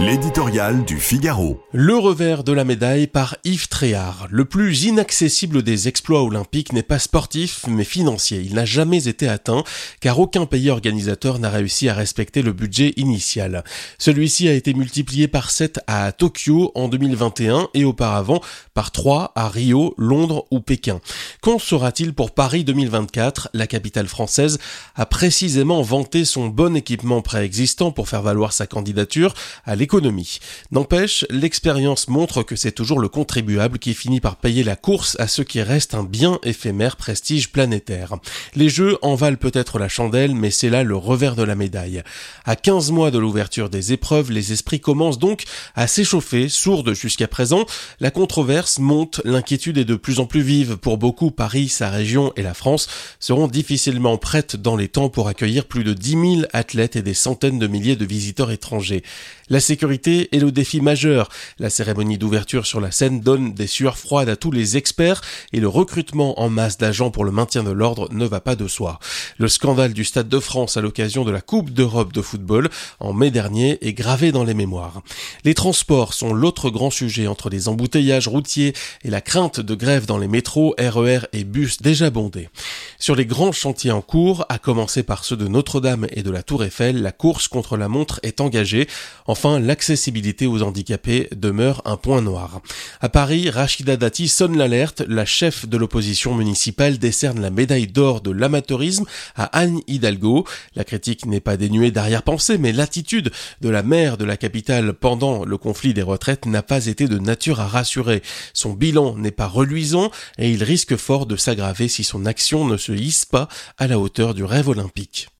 L'éditorial du Figaro. Le revers de la médaille par Yves Tréhard. Le plus inaccessible des exploits olympiques n'est pas sportif, mais financier. Il n'a jamais été atteint, car aucun pays organisateur n'a réussi à respecter le budget initial. Celui-ci a été multiplié par 7 à Tokyo en 2021 et auparavant par 3 à Rio, Londres ou Pékin. Qu'en sera-t-il pour Paris 2024 La capitale française a précisément vanté son bon équipement préexistant pour faire valoir sa candidature à N'empêche, l'expérience montre que c'est toujours le contribuable qui finit par payer la course à ce qui reste un bien éphémère prestige planétaire. Les jeux en valent peut-être la chandelle, mais c'est là le revers de la médaille. À 15 mois de l'ouverture des épreuves, les esprits commencent donc à s'échauffer, sourdes jusqu'à présent. La controverse monte, l'inquiétude est de plus en plus vive. Pour beaucoup, Paris, sa région et la France seront difficilement prêtes dans les temps pour accueillir plus de 10 000 athlètes et des centaines de milliers de visiteurs étrangers. La sécurité est le défi majeur. La cérémonie d'ouverture sur la scène donne des sueurs froides à tous les experts et le recrutement en masse d'agents pour le maintien de l'ordre ne va pas de soi. Le scandale du Stade de France à l'occasion de la Coupe d'Europe de football en mai dernier est gravé dans les mémoires. Les transports sont l'autre grand sujet entre les embouteillages routiers et la crainte de grève dans les métros, RER e et bus déjà bondés. Sur les grands chantiers en cours, à commencer par ceux de Notre-Dame et de la Tour Eiffel, la course contre la montre est engagée. Enfin, l'accessibilité aux handicapés demeure un point noir. À Paris, Rachida Dati sonne l'alerte. La chef de l'opposition municipale décerne la médaille d'or de l'amateurisme à Anne Hidalgo. La critique n'est pas dénuée d'arrière-pensée, mais l'attitude de la maire de la capitale pendant le conflit des retraites n'a pas été de nature à rassurer. Son bilan n'est pas reluisant et il risque fort de s'aggraver si son action ne se hisse pas à la hauteur du rêve olympique.